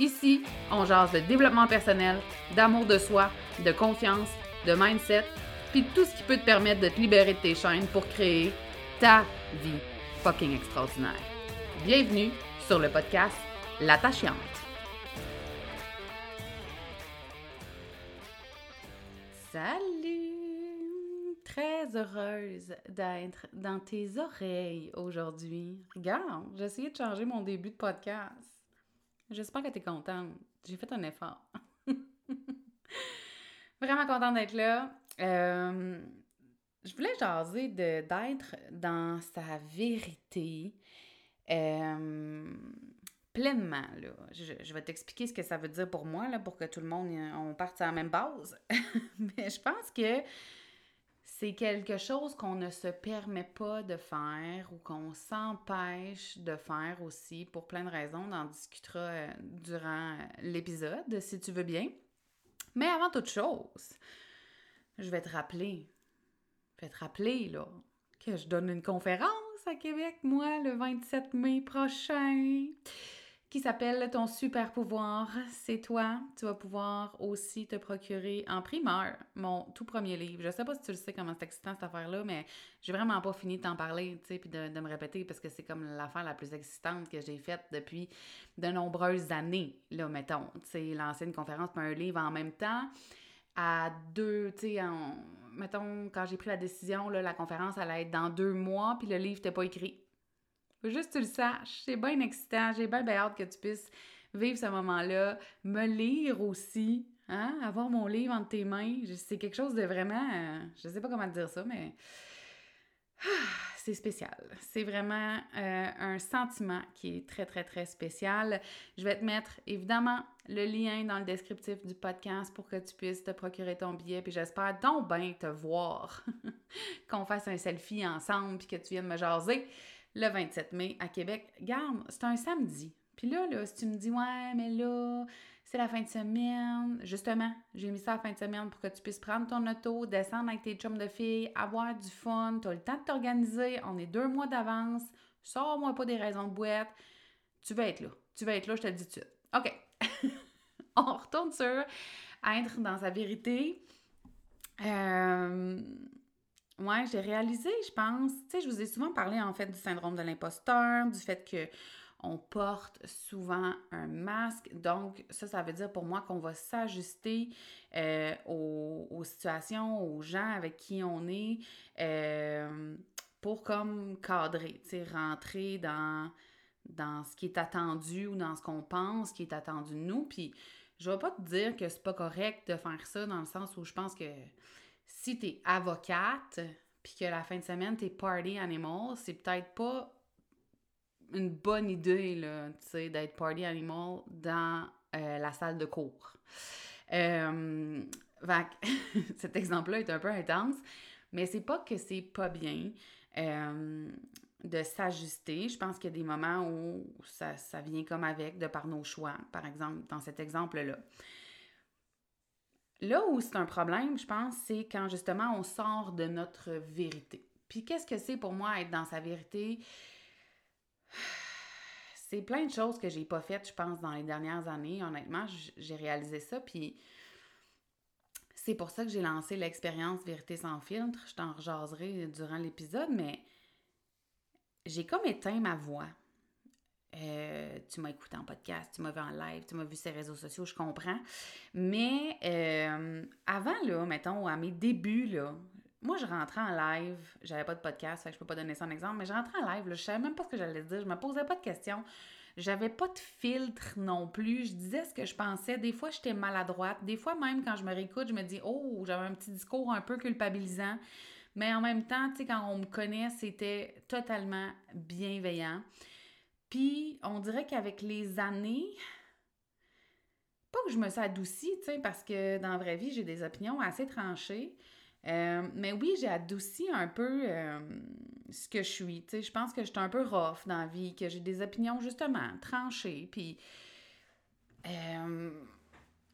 Ici, on jase de développement personnel, d'amour de soi, de confiance, de mindset, puis tout ce qui peut te permettre de te libérer de tes chaînes pour créer ta vie fucking extraordinaire. Bienvenue sur le podcast L'attachante. Salut! Très heureuse d'être dans tes oreilles aujourd'hui. Regarde, j'ai essayé de changer mon début de podcast. J'espère que tu es contente. J'ai fait un effort. Vraiment contente d'être là. Euh, je voulais jaser d'être dans sa vérité euh, pleinement. Là. Je, vais t'expliquer ce que ça veut dire pour moi, là, pour que tout le monde euh, on parte à la même base. Mais je pense que c'est quelque chose qu'on ne se permet pas de faire ou qu'on s'empêche de faire aussi pour plein de raisons. On en discutera euh, durant euh, l'épisode, si tu veux bien. Mais avant toute chose, je vais te rappeler, je vais te rappeler, là, que je donne une conférence à Québec, moi, le 27 mai prochain qui s'appelle Ton super pouvoir, c'est toi. Tu vas pouvoir aussi te procurer en primeur mon tout premier livre. Je sais pas si tu le sais comment c'est excitant cette affaire-là, mais j'ai vraiment pas fini de t'en parler, tu sais, puis de, me répéter parce que c'est comme l'affaire la plus excitante que j'ai faite depuis de nombreuses années, là, mettons. Tu sais, lancer une conférence pour un livre en même temps à deux, tu sais, mettons, quand j'ai pris la décision, là, la conférence allait être dans deux mois, puis le livre n'était pas écrit. Juste que tu le saches. C'est bien excitant. J'ai bien, hâte que tu puisses vivre ce moment-là. Me lire aussi. Hein? Avoir mon livre entre tes mains. C'est quelque chose de vraiment. Euh, je sais pas comment te dire ça, mais. c'est spécial. C'est vraiment euh, un sentiment qui est très, très, très spécial. Je vais te mettre évidemment le lien dans le descriptif du podcast pour que tu puisses te procurer ton billet. Puis j'espère donc bien te voir, qu'on fasse un selfie ensemble, puis que tu viennes me jaser le 27 mai à Québec. Garde, c'est un samedi. Puis là, là, si tu me dis, ouais, mais là, c'est la fin de semaine. Justement, j'ai mis ça la fin de semaine pour que tu puisses prendre ton auto, descendre avec tes chums de filles, avoir du fun. Tu as le temps de t'organiser. On est deux mois d'avance. Sors-moi pas des raisons de boîte. Tu vas être là. Tu vas être là, je te le dis tout de suite. OK. On retourne sur être dans sa vérité. Euh, Ouais, j'ai réalisé, je pense. Tu sais, je vous ai souvent parlé en fait du syndrome de l'imposteur, du fait que on porte souvent un masque. Donc, ça, ça veut dire pour moi qu'on va s'ajuster euh, aux, situations, aux gens avec qui on est euh, pour comme cadrer, tu sais, rentrer dans, dans ce qui est attendu ou dans ce qu'on pense qui est attendu de nous. Puis, je vais pas te dire que c'est pas correct de faire ça dans le sens où je pense que si tu es avocate, puis que la fin de semaine, tu es party animal, c'est peut-être pas une bonne idée, là, tu sais, d'être party animal dans euh, la salle de cours. Euh, cet exemple-là est un peu intense, mais c'est pas que c'est pas bien euh, de s'ajuster. Je pense qu'il y a des moments où ça, ça vient comme avec, de par nos choix, par exemple, dans cet exemple-là. Là où c'est un problème, je pense, c'est quand justement on sort de notre vérité. Puis qu'est-ce que c'est pour moi être dans sa vérité? C'est plein de choses que j'ai pas faites, je pense, dans les dernières années. Honnêtement, j'ai réalisé ça. Puis c'est pour ça que j'ai lancé l'expérience Vérité sans filtre. Je t'en rejaserai durant l'épisode, mais j'ai comme éteint ma voix. Euh, tu m'as écouté en podcast, tu m'as vu en live, tu m'as vu sur les réseaux sociaux, je comprends. Mais euh, avant, là, mettons, à mes débuts, là, moi, je rentrais en live, j'avais pas de podcast, fait que je peux pas donner ça en exemple, mais je rentrais en live, là, je savais même pas ce que j'allais dire, je me posais pas de questions. J'avais pas de filtre non plus. Je disais ce que je pensais. Des fois, j'étais maladroite. Des fois, même quand je me réécoute, je me dis Oh, j'avais un petit discours un peu culpabilisant. Mais en même temps, tu sais, quand on me connaît, c'était totalement bienveillant. Puis, on dirait qu'avec les années, pas que je me suis adoucie, tu sais, parce que dans la vraie vie, j'ai des opinions assez tranchées. Euh, mais oui, j'ai adouci un peu euh, ce que je suis. Tu sais, je pense que je suis un peu rough dans la vie, que j'ai des opinions justement tranchées. Puis, euh,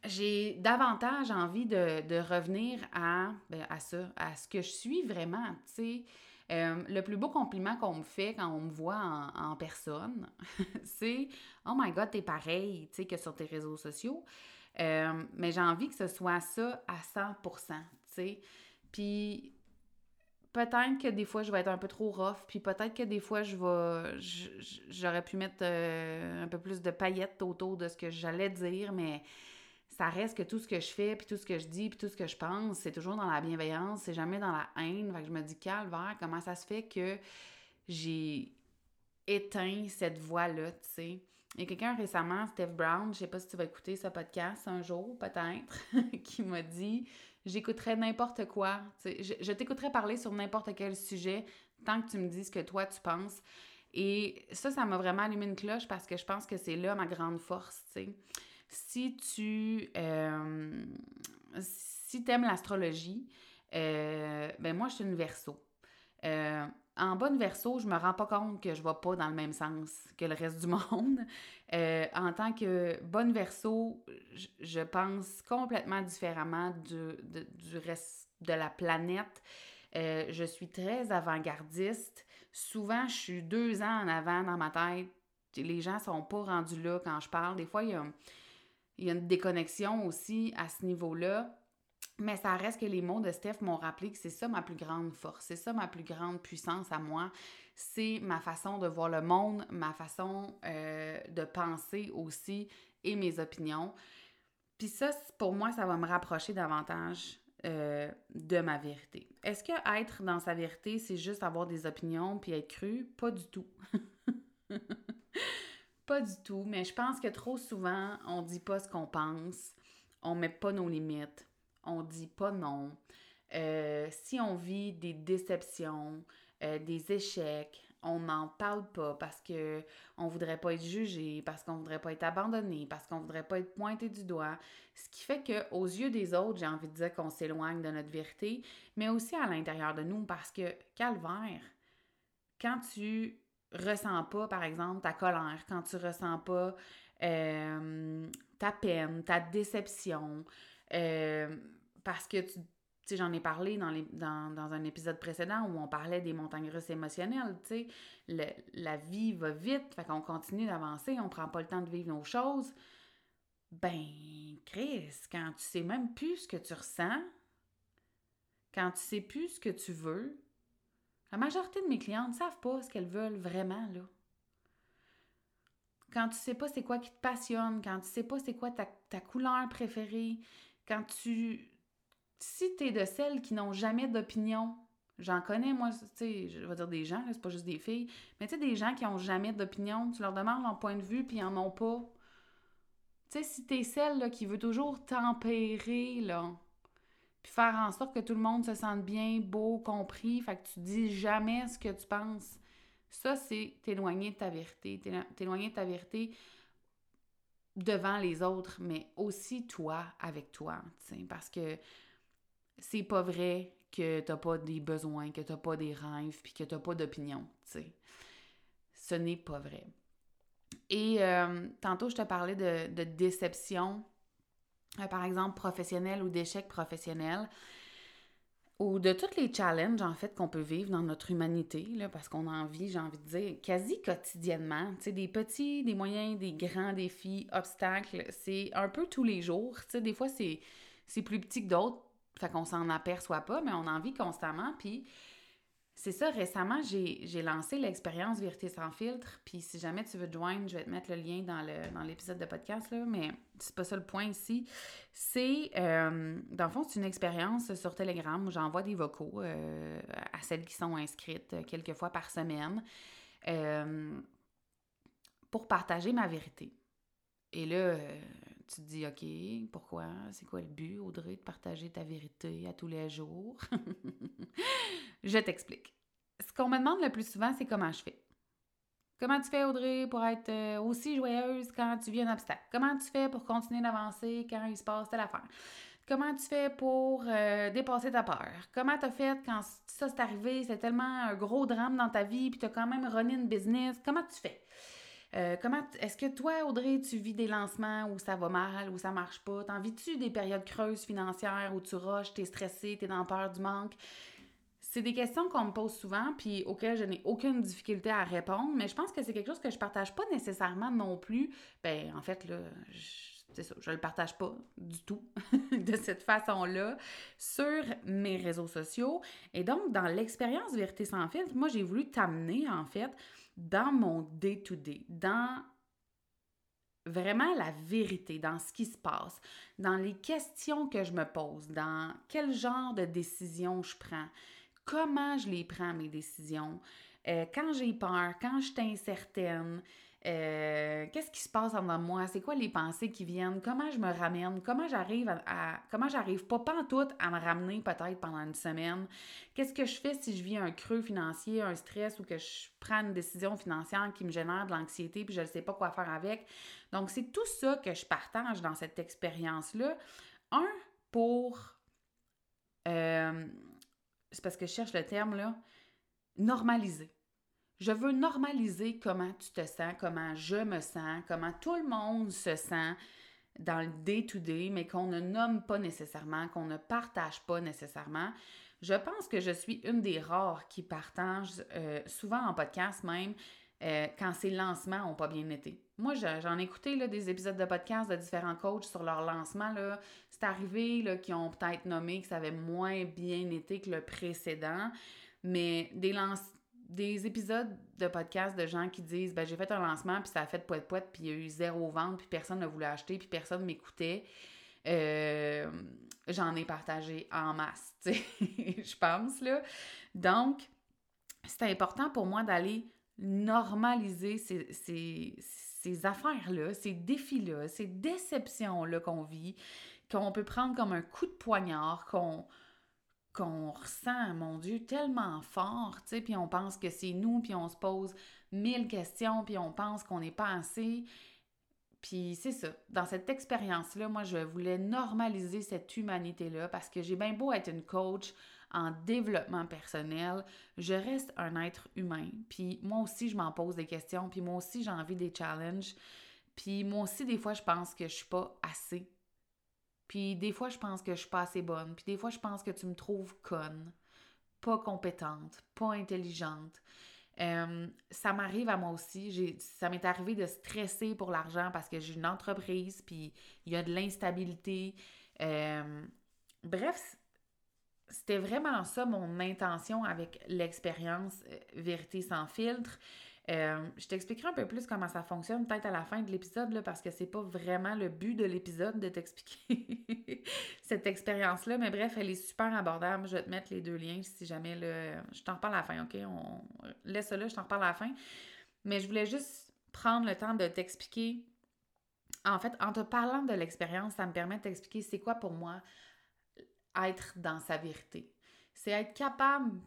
j'ai davantage envie de, revenir à, ben, à ça, à ce que je suis vraiment, tu sais. Euh, le plus beau compliment qu'on me fait quand on me voit en, personne, c'est Oh my God, t'es pareil, tu sais, que sur tes réseaux sociaux. Euh, mais j'ai envie que ce soit ça à 100 tu sais. Puis peut-être que des fois, je vais être un peu trop rough, puis peut-être que des fois, je vais. J'aurais pu mettre euh, un peu plus de paillettes autour de ce que j'allais dire, mais ça reste que tout ce que je fais, puis tout ce que je dis, puis tout ce que je pense, c'est toujours dans la bienveillance, c'est jamais dans la haine. Fait que je me dis, calvaire, comment ça se fait que j'ai éteint cette voix-là, tu sais? Il y a quelqu'un récemment, Steph Brown, je sais pas si tu vas écouter ce podcast un jour, peut-être, qui m'a dit J'écouterai n'importe quoi. Je, je t'écouterai parler sur n'importe quel sujet tant que tu me dis ce que toi tu penses. Et ça, ça m'a vraiment allumé une cloche parce que je pense que c'est là ma grande force, tu sais si tu euh, si aimes l'astrologie, euh, ben moi, je suis une verso. Euh, en bonne verso, je me rends pas compte que je vais pas dans le même sens que le reste du monde. en tant que bonne verso, je, pense complètement différemment du, du, reste de la planète. je suis très avant-gardiste. Souvent, je suis deux ans en avant dans ma tête. Les gens sont pas rendus là quand je parle. Des fois, il y a il y a une déconnexion aussi à ce niveau-là. Mais ça reste que les mots de Steph m'ont rappelé que c'est ça ma plus grande force, c'est ça ma plus grande puissance à moi. C'est ma façon de voir le monde, ma façon euh, de penser aussi et mes opinions. Puis ça, pour moi, ça va me rapprocher davantage euh, de ma vérité. Est-ce que être dans sa vérité, c'est juste avoir des opinions puis être cru? Pas du tout. Pas du tout, mais je pense que trop souvent, on dit pas ce qu'on pense, on met pas nos limites, on dit pas non. Euh, si on vit des déceptions, euh, des échecs, on n'en parle pas parce que on voudrait pas être jugé, parce qu'on voudrait pas être abandonné, parce qu'on voudrait pas être pointé du doigt. Ce qui fait que aux yeux des autres, j'ai envie de dire qu'on s'éloigne de notre vérité, mais aussi à l'intérieur de nous parce que calvaire, quand tu ressens pas, par exemple, ta colère, quand tu ressens pas euh, ta peine, ta déception, euh, parce que tu sais, j'en ai parlé dans, les, dans, dans, un épisode précédent où on parlait des montagnes russes émotionnelles, tu sais, la vie va vite, fait qu'on continue d'avancer, on prend pas le temps de vivre nos choses. Ben, Chris, quand tu sais même plus ce que tu ressens, quand tu sais plus ce que tu veux, la majorité de mes clientes ne savent pas ce qu'elles veulent vraiment, là. Quand tu sais pas c'est quoi qui te passionne, quand tu sais pas c'est quoi ta, couleur préférée, quand tu... Si tu es de celles qui n'ont jamais d'opinion, j'en connais, moi, tu sais, je vais dire des gens, c'est pas juste des filles, mais tu sais, des gens qui n'ont jamais d'opinion, tu leur demandes leur point de vue, puis ils en ont pas. Tu sais, si t'es celle là, qui veut toujours tempérer, là, faire en sorte que tout le monde se sente bien, beau, compris, fait que tu dis jamais ce que tu penses. Ça, c'est t'éloigner de ta vérité, t'éloigner de ta vérité devant les autres, mais aussi toi avec toi, parce que c'est pas vrai que t'as pas des besoins, que t'as pas des rêves, puis que t'as pas d'opinion. Ce n'est pas vrai. Et euh, tantôt, je te parlais de déception euh, par exemple professionnel ou d'échec professionnel, ou de tous les challenges en fait qu'on peut vivre dans notre humanité, là, parce qu'on a envie, j'ai envie de dire, quasi quotidiennement, tu sais, des petits, des moyens, des grands défis, obstacles, c'est un peu tous les jours, tu sais, des fois c'est, c'est plus petit que d'autres, fait qu'on s'en aperçoit pas, mais on en vit constamment, puis c'est ça, récemment, j'ai lancé l'expérience Vérité sans filtre. Puis si jamais tu veux te joindre, je vais te mettre le lien dans l'épisode de podcast, là, mais c'est pas ça le point ici. C'est, euh, dans le fond, c'est une expérience sur Telegram où j'envoie des vocaux euh, à celles qui sont inscrites euh, quelques fois par semaine pour partager ma vérité. Et là, tu te dis, OK, pourquoi? C'est quoi le but, Audrey, de partager ta vérité à tous les jours? je t'explique. Ce qu'on me demande le plus souvent, c'est comment je fais. Comment tu fais, Audrey, pour être euh, aussi joyeuse quand tu vis un obstacle? Comment tu fais pour continuer d'avancer quand il se passe telle affaire? Comment tu fais pour euh, dépasser ta peur? Comment tu as fait quand ça s'est arrivé, c'est tellement un gros drame dans ta vie, puis tu as quand même runné une business? Comment tu fais? Euh, comment est-ce que toi, Audrey, tu vis des lancements où ça va mal, où ça marche pas? T'en vis-tu des périodes creuses financières où tu rushes, t'es stressé, t'es dans peur du manque? C'est des questions qu'on me pose souvent, puis auxquelles je n'ai aucune difficulté à répondre, mais je pense que c'est quelque chose que je partage pas nécessairement non plus. Ben, en fait, là, c'est ça, je le partage pas du tout de cette façon-là sur mes réseaux sociaux. Et donc, dans l'expérience Vérité sans filtre, moi, j'ai voulu t'amener, en fait, dans mon day-to-day, dans vraiment la vérité, dans ce qui se passe, dans les questions que je me pose, dans quel genre de décision je prends, comment je les prends, mes décisions, euh, quand j'ai peur, quand je suis incertaine, euh, qu'est-ce qui se passe en moi? C'est quoi les pensées qui viennent? Comment je me ramène? Comment j'arrive à, Comment j'arrive pas tout à me ramener peut-être pendant une semaine? Qu'est-ce que je fais si je vis un creux financier, un stress ou que je prends une décision financière qui me génère de l'anxiété puis je ne sais pas quoi faire avec? Donc, c'est tout ça que je partage dans cette expérience-là. Un, pour... Euh, c'est parce que je cherche le terme, là. Normaliser. Je veux normaliser comment tu te sens, comment je me sens, comment tout le monde se sent dans le day-to-day, mais qu'on ne nomme pas nécessairement, qu'on ne partage pas nécessairement. Je pense que je suis une des rares qui partagent, euh, souvent en podcast même, euh, quand ces lancements n'ont pas bien été. Moi, j'en ai écouté là, des épisodes de podcast de différents coachs sur leur lancement. C'est arrivé qu'ils ont peut-être nommé que ça avait moins bien été que le précédent, mais des, épisodes de podcast de gens qui disent ben, j'ai fait un lancement, puis ça a fait poète poète, puis il y a eu zéro vente, puis personne ne voulait acheter, puis personne m'écoutait. Euh, j'en ai partagé en masse, je pense. Là. Donc, c'est important pour moi d'aller normaliser ces, ces, ces affaires-là, ces défis-là, ces déceptions-là qu'on vit, qu'on peut prendre comme un coup de poignard, qu'on ressent, mon Dieu, tellement fort, tu sais, puis on pense que c'est nous, puis on se pose mille questions, puis on pense qu'on n'est pas assez. Puis c'est ça, dans cette expérience-là, moi, je voulais normaliser cette humanité-là parce que j'ai bien beau être une coach en développement personnel, je reste un être humain. Puis moi aussi, je m'en pose des questions, puis moi aussi, j'ai envie des challenges. Puis moi aussi, des fois, je pense que je suis pas assez puis des fois, je pense que je suis pas assez bonne. Puis des fois, je pense que tu me trouves conne, pas compétente, pas intelligente. Euh, ça m'arrive à moi aussi. Ça m'est arrivé de stresser pour l'argent parce que j'ai une entreprise, puis il y a de l'instabilité. Euh, bref, c'était vraiment ça mon intention avec l'expérience euh, Vérité sans filtre. Euh, je t'expliquerai un peu plus comment ça fonctionne, peut-être à la fin de l'épisode, parce que c'est pas vraiment le but de l'épisode de t'expliquer cette expérience-là. Mais bref, elle est super abordable. Je vais te mettre les deux liens si jamais là, je t'en reparle à la fin, OK? On laisse ça là, je t'en reparle à la fin. Mais je voulais juste prendre le temps de t'expliquer. En fait, en te parlant de l'expérience, ça me permet de t'expliquer c'est quoi pour moi être dans sa vérité. C'est être capable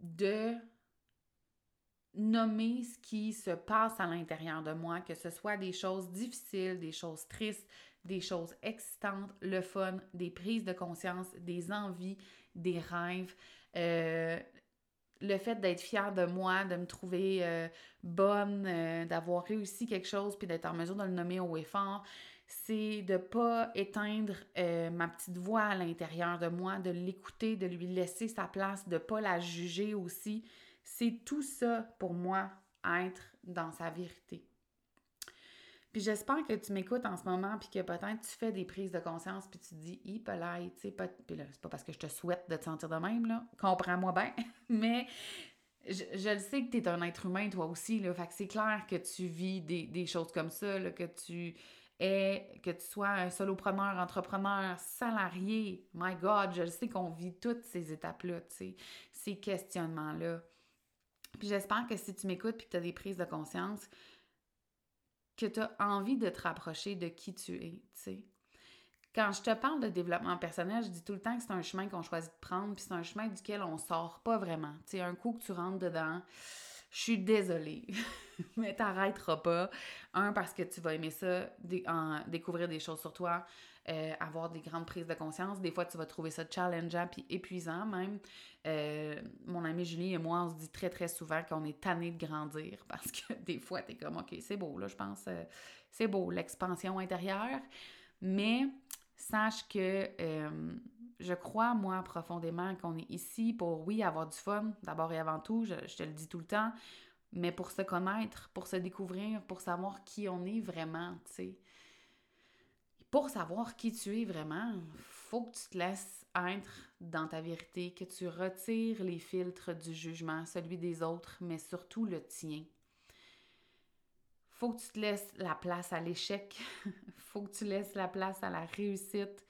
de nommer ce qui se passe à l'intérieur de moi, que ce soit des choses difficiles, des choses tristes, des choses excitantes, le fun, des prises de conscience, des envies, des rêves. Euh, le fait d'être fière de moi, de me trouver euh, bonne, euh, d'avoir réussi quelque chose, puis d'être en mesure de le nommer au et fort, c'est de pas éteindre ma petite voix à l'intérieur de moi, de l'écouter, de lui laisser sa place, de pas la juger aussi. C'est tout ça pour moi, être dans sa vérité. Puis j'espère que tu m'écoutes en ce moment, puis que peut-être tu fais des prises de conscience, puis tu te dis, hi, tu sais, pas... puis là, c'est pas parce que je te souhaite de te sentir de même, là, comprends-moi bien, mais je, je le sais que tu es un être humain, toi aussi, là. Fait que c'est clair que tu vis des, des choses comme ça, là, que tu es, que tu sois un solopreneur, entrepreneur, salarié. My God, je le sais qu'on vit toutes ces étapes-là, tu sais, ces questionnements-là. Puis j'espère que si tu m'écoutes puis que tu as des prises de conscience, que tu as envie de te rapprocher de qui tu es, tu sais. Quand je te parle de développement personnel, je dis tout le temps que c'est un chemin qu'on choisit de prendre, puis c'est un chemin duquel on sort pas vraiment. Tu sais, un coup que tu rentres dedans, je suis désolée, mais t'arrêteras pas. Un, parce que tu vas aimer ça, découvrir des choses sur toi, euh, avoir des grandes prises de conscience. Des fois, tu vas trouver ça challengeant puis épuisant même. Euh, mon amie Julie et moi, on se dit très, très souvent qu'on est tanné de grandir parce que des fois, t'es comme, OK, c'est beau, là, je pense, euh, c'est beau, l'expansion intérieure. Mais sache que je crois, moi, profondément, qu'on est ici pour, oui, avoir du fun, d'abord et avant tout, je, te le dis tout le temps, mais pour se connaître, pour se découvrir, pour savoir qui on est vraiment, tu sais pour savoir qui tu es vraiment, faut que tu te laisses être dans ta vérité, que tu retires les filtres du jugement, celui des autres, mais surtout le tien. Faut que tu te laisses la place à l'échec, faut que tu laisses la place à la réussite,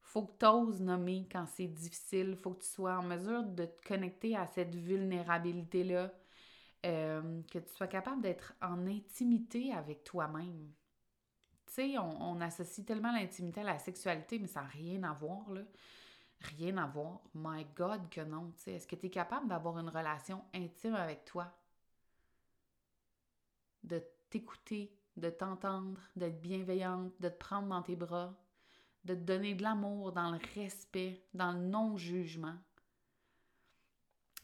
faut que tu oses nommer quand c'est difficile, faut que tu sois en mesure de te connecter à cette vulnérabilité-là, euh, que tu sois capable d'être en intimité avec toi-même. On, associe tellement l'intimité à la sexualité, mais ça n'a rien à voir. Rien à voir. My God, que non. Tu est-ce que tu es capable d'avoir une relation intime avec toi? De t'écouter, de t'entendre, d'être bienveillante, de te prendre dans tes bras, de te donner de l'amour dans le respect, dans le non-jugement?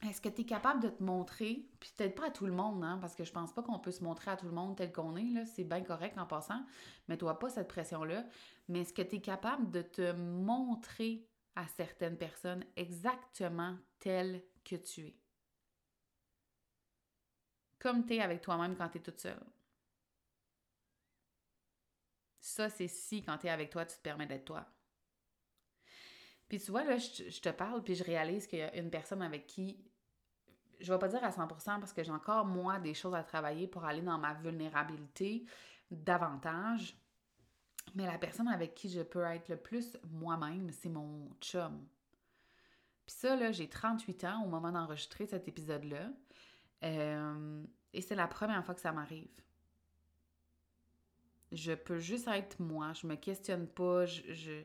Est-ce que tu es capable de te montrer, puis peut-être pas à tout le monde, hein, parce que je pense pas qu'on peut se montrer à tout le monde tel qu'on est, c'est bien correct en passant, mais toi pas cette pression-là, mais est-ce que tu es capable de te montrer à certaines personnes exactement tel que tu es? Comme tu es avec toi-même quand tu es toute seule. Ça, c'est si quand tu es avec toi, tu te permets d'être toi. Puis tu vois, là, je, te parle, puis je réalise qu'il y a une personne avec qui je vais pas dire à 100% parce que j'ai encore, moi, des choses à travailler pour aller dans ma vulnérabilité davantage. Mais la personne avec qui je peux être le plus moi-même, c'est mon chum. Puis ça, là, j'ai 38 ans au moment d'enregistrer cet épisode-là. Euh, et c'est la première fois que ça m'arrive. Je peux juste être moi. Je me questionne pas. je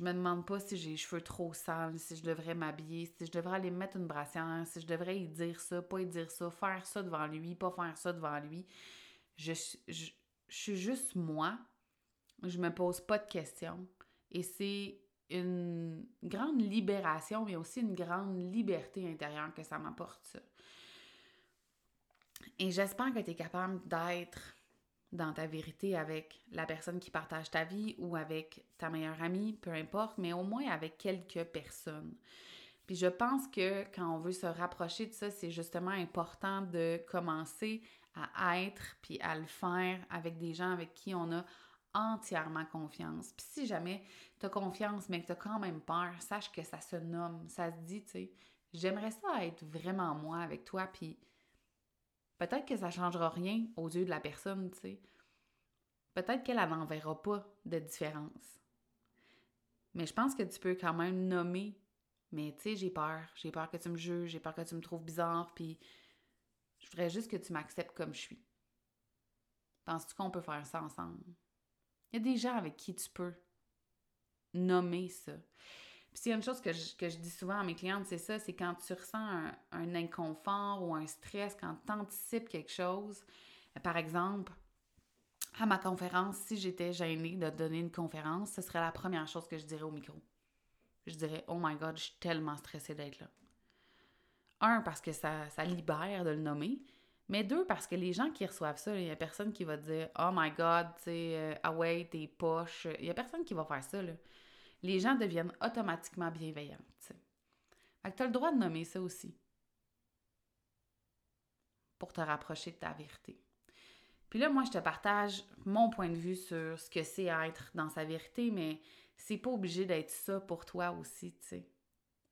me demande pas si j'ai les cheveux trop sales, si je devrais m'habiller, si je devrais aller mettre une brassière, si je devrais y dire ça, pas y dire ça, faire ça devant lui, pas faire ça devant lui. Je, je, suis juste moi. Je me pose pas de questions. Et c'est une grande libération, mais aussi une grande liberté intérieure que ça m'apporte, ça. Et j'espère que tu es capable d'être dans ta vérité avec la personne qui partage ta vie ou avec ta meilleure amie, peu importe, mais au moins avec quelques personnes. Puis je pense que quand on veut se rapprocher de ça, c'est justement important de commencer à être puis à le faire avec des gens avec qui on a entièrement confiance. Puis si jamais tu as confiance mais que tu as quand même peur, sache que ça se nomme, ça se dit, tu sais, j'aimerais ça être vraiment moi avec toi puis Peut-être que ça changera rien aux yeux de la personne, tu sais. Peut-être qu'elle n'en verra pas de différence. Mais je pense que tu peux quand même nommer, mais tu sais, j'ai peur. J'ai peur que tu me juges, j'ai peur que tu me trouves bizarre, puis je voudrais juste que tu m'acceptes comme je suis. Penses-tu qu'on peut faire ça ensemble? Il y a des gens avec qui tu peux nommer ça. Puis s'il y a une chose que je, dis souvent à mes clientes, c'est ça, c'est quand tu ressens un, inconfort ou un stress, quand tu anticipes quelque chose, par exemple, à ma conférence, si j'étais gênée de donner une conférence, ce serait la première chose que je dirais au micro. Je dirais, oh my god, je suis tellement stressée d'être là. Un, parce que ça, ça libère de le nommer. Mais deux, parce que les gens qui reçoivent ça, il n'y a personne qui va dire Oh my God, tu sais, euh, ah ouais, tes poches. Il n'y a personne qui va faire ça. Là les gens deviennent automatiquement bienveillants. T'sais. Fait que tu as le droit de nommer ça aussi pour te rapprocher de ta vérité. Puis là, moi, je te partage mon point de vue sur ce que c'est être dans sa vérité, mais c'est pas obligé d'être ça pour toi aussi, tu sais.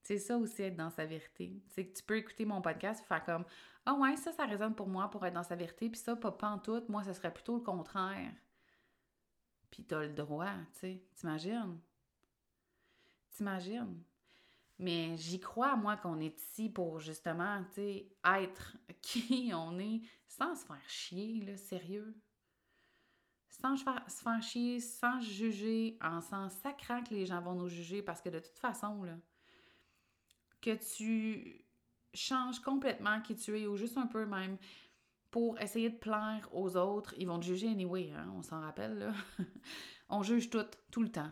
C'est ça aussi être dans sa vérité. C'est que tu peux écouter mon podcast et faire comme Ah ouais, ça, ça résonne pour moi pour être dans sa vérité, puis ça, pas, tout, moi, ce serait plutôt le contraire. Puis t'as le droit, tu sais. T'imagines? T'imagines? Mais j'y crois, moi, qu'on est ici pour justement, tu sais, être qui on est sans se faire chier, là, sérieux. Sans se faire chier, sans juger, en s'en sacrant que les gens vont nous juger, parce que de toute façon, là, que tu changes complètement qui tu es, ou juste un peu même, pour essayer de plaire aux autres, ils vont te juger anyway, hein, on s'en rappelle, là. on juge tout, tout le temps?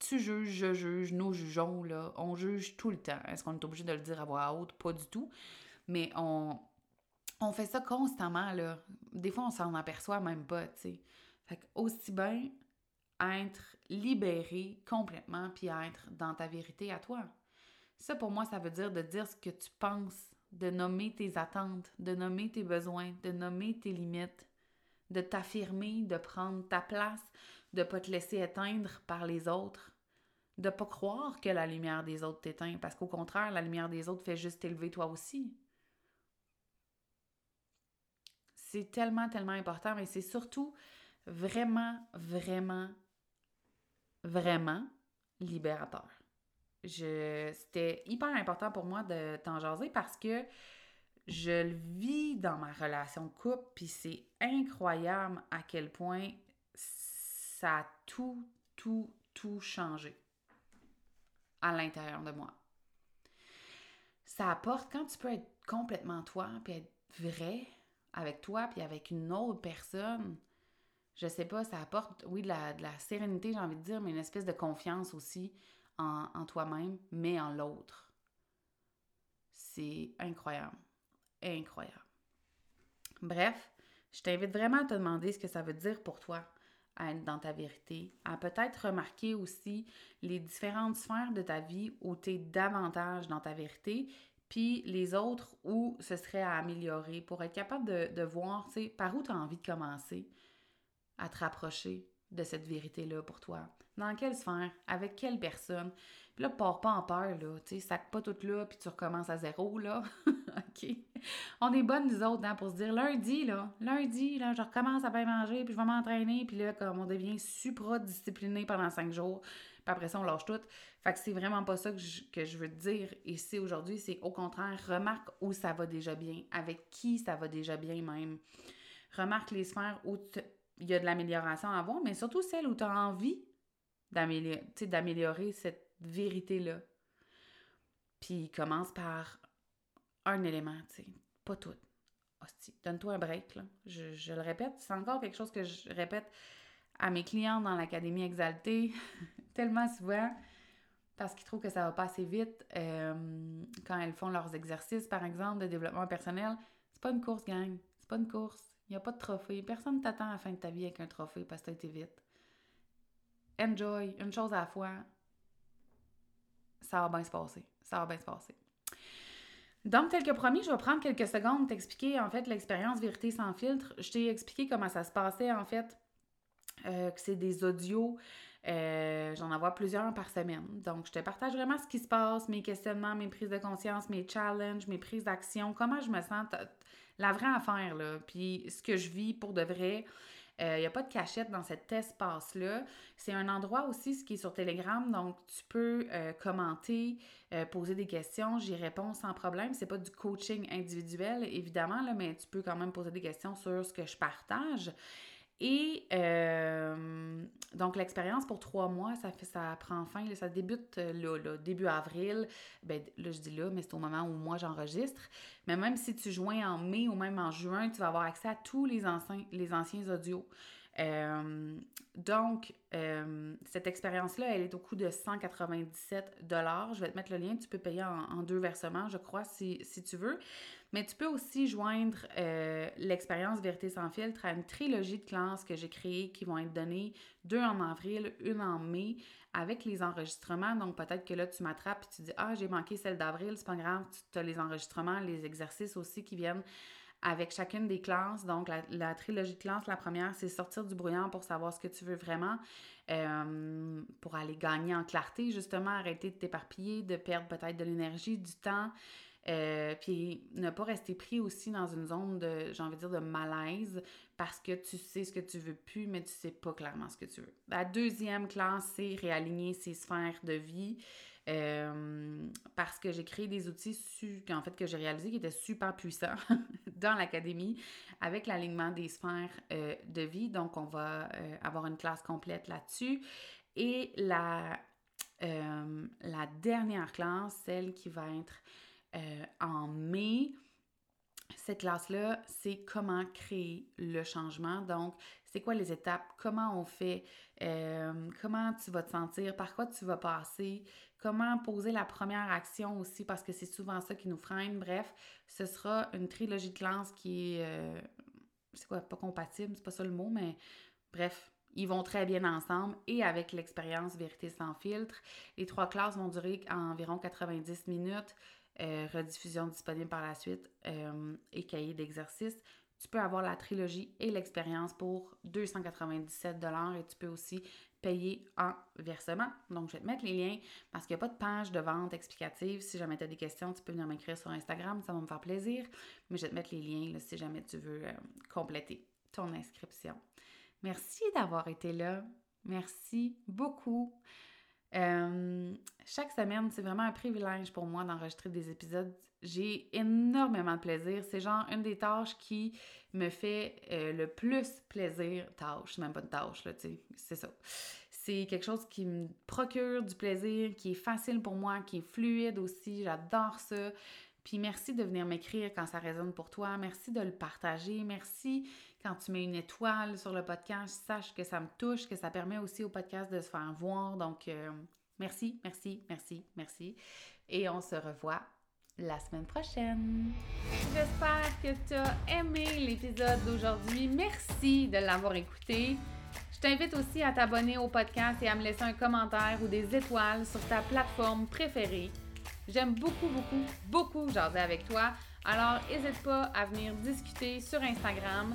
Tu juges, je juge, nous jugeons, là, on juge tout le temps. Est-ce qu'on est obligé de le dire à voix haute? Pas du tout. Mais on, on fait ça constamment, là. Des fois, on s'en aperçoit même pas, tu sais. Fait aussi bien être libéré complètement puis être dans ta vérité à toi. Ça, pour moi, ça veut dire de dire ce que tu penses, de nommer tes attentes, de nommer tes besoins, de nommer tes limites, de t'affirmer, de prendre ta place, de pas te laisser éteindre par les autres, de pas croire que la lumière des autres t'éteint, parce qu'au contraire, la lumière des autres fait juste t'élever toi aussi. C'est tellement, tellement important, mais c'est surtout vraiment, vraiment, vraiment libérateur. C'était hyper important pour moi de t'en jaser parce que je le vis dans ma relation de couple, puis c'est incroyable à quel point ça a tout, tout, tout changé à l'intérieur de moi. Ça apporte, quand tu peux être complètement toi, puis être vrai avec toi, puis avec une autre personne, je sais pas, ça apporte, oui, de la, la sérénité, j'ai envie de dire, mais une espèce de confiance aussi en, en toi-même, mais en l'autre. C'est incroyable. Incroyable. Bref, je t'invite vraiment à te demander ce que ça veut dire pour toi à être dans ta vérité, à peut-être remarquer aussi les différentes sphères de ta vie où tu es davantage dans ta vérité, puis les autres où ce serait à améliorer pour être capable de, de voir, par où tu as envie de commencer à te rapprocher de cette vérité-là pour toi. Dans quelle sphère? Avec quelle personne? Puis là, pars pas en peur, là. Tu sais, sac pas tout là, puis tu recommences à zéro, là. OK? On est bonnes, nous autres, hein, pour se dire lundi, là. Lundi, là, je recommence à bien manger, puis je vais m'entraîner, puis là, comme on devient supra-discipliné pendant cinq jours, puis après ça, on lâche tout. Fait que c'est vraiment pas ça que je, que je veux te dire ici aujourd'hui. C'est au contraire, remarque où ça va déjà bien, avec qui ça va déjà bien même. Remarque les sphères où il y a de l'amélioration à avoir, mais surtout celles où tu as envie d'améliorer cette vérité-là. Puis commence par un élément, tu sais, pas tout. Hostie, donne-toi un break, là. Je, le répète, c'est encore quelque chose que je répète à mes clients dans l'Académie Exaltée tellement souvent parce qu'ils trouvent que ça va pas assez vite euh, quand elles font leurs exercices, par exemple, de développement personnel. C'est pas une course, gang. C'est pas une course. Il n'y a pas de trophée. Personne ne t'attend à la fin de ta vie avec un trophée parce que tu as été vite. Enjoy, une chose à la fois. Ça va bien se passer. Ça va bien se passer. Donc, tel que promis, je vais prendre quelques secondes t'expliquer en fait l'expérience Vérité sans filtre. Je t'ai expliqué comment ça se passait en fait, euh, que c'est des audios. Euh, j'en envoie plusieurs par semaine. Donc, je te partage vraiment ce qui se passe, mes questionnements, mes prises de conscience, mes challenges, mes prises d'action, comment je me sens, la vraie affaire, là. Puis, ce que je vis pour de vrai. Il euh, n'y a pas de cachette dans cet espace-là. C'est un endroit aussi, ce qui est sur Telegram, donc tu peux euh, commenter, euh, poser des questions, j'y réponds sans problème. C'est pas du coaching individuel, évidemment, là, mais tu peux quand même poser des questions sur ce que je partage. Et euh, donc, l'expérience pour trois mois, ça prend fin, ça débute euh, là, début avril. Ben, là, je dis là, mais c'est au moment où moi j'enregistre. Mais même si tu joins en mai ou même en juin, tu vas avoir accès à tous les anciens, les anciens audios. Euh, donc, cette expérience-là, elle est au coût de 197 Je vais te mettre le lien, tu peux payer en, deux versements, je crois, si, si tu veux. Mais tu peux aussi joindre euh, l'expérience Vérité sans filtre à une trilogie de classes que j'ai créées qui vont être données, deux en avril, une en mai, avec les enregistrements. Donc peut-être que là, tu m'attrapes et tu dis Ah, j'ai manqué celle d'avril, c'est pas grave, tu as les enregistrements, les exercices aussi qui viennent avec chacune des classes. Donc, la, trilogie de classe, la première, c'est sortir du brouillard pour savoir ce que tu veux vraiment, euh, pour aller gagner en clarté, justement, arrêter de t'éparpiller, de perdre peut-être de l'énergie, du temps. Euh, puis ne pas rester pris aussi dans une zone de, j'ai envie de dire, de malaise parce que tu sais ce que tu veux plus, mais tu sais pas clairement ce que tu veux. La deuxième classe, c'est réaligner ses sphères de vie. Euh, parce que j'ai créé des outils en fait, que j'ai réalisés qui étaient super puissants dans l'académie avec l'alignement des sphères euh, de vie. Donc, on va avoir une classe complète là-dessus. Et la, la dernière classe, celle qui va être en mai, cette classe-là, c'est comment créer le changement. Donc, c'est quoi les étapes, comment on fait, comment tu vas te sentir, par quoi tu vas passer, comment poser la première action aussi, parce que c'est souvent ça qui nous freine. Bref, ce sera une trilogie de classe qui est, euh, c'est quoi, pas compatible, c'est pas ça le mot, mais bref, ils vont très bien ensemble et avec l'expérience Vérité sans filtre. Les trois classes vont durer environ 90 minutes. Euh, rediffusion disponible par la suite euh, et cahier d'exercice. Tu peux avoir la trilogie et l'expérience pour 297 et tu peux aussi payer en versement. Donc, je vais te mettre les liens parce qu'il n'y a pas de page de vente explicative. Si jamais tu as des questions, tu peux venir m'écrire sur Instagram, ça va me faire plaisir. Mais je vais te mettre les liens si jamais tu veux euh, compléter ton inscription. Merci d'avoir été là. Merci beaucoup. Euh, chaque semaine, c'est vraiment un privilège pour moi d'enregistrer des épisodes. J'ai énormément de plaisir. C'est genre une des tâches qui me fait euh, le plus plaisir. Tâche, même pas une tâche, là, tu sais, c'est ça. C'est quelque chose qui me procure du plaisir, qui est facile pour moi, qui est fluide aussi. J'adore ça. Puis merci de venir m'écrire quand ça résonne pour toi. Merci de le partager. Merci quand tu mets une étoile sur le podcast. Sache que ça me touche, que ça permet aussi au podcast de se faire voir. Donc, euh, merci, merci, merci, merci. Et on se revoit la semaine prochaine. J'espère que tu as aimé l'épisode d'aujourd'hui. Merci de l'avoir écouté. Je t'invite aussi à t'abonner au podcast et à me laisser un commentaire ou des étoiles sur ta plateforme préférée. J'aime beaucoup, beaucoup, beaucoup jaser avec toi. Alors, n'hésite pas à venir discuter sur Instagram.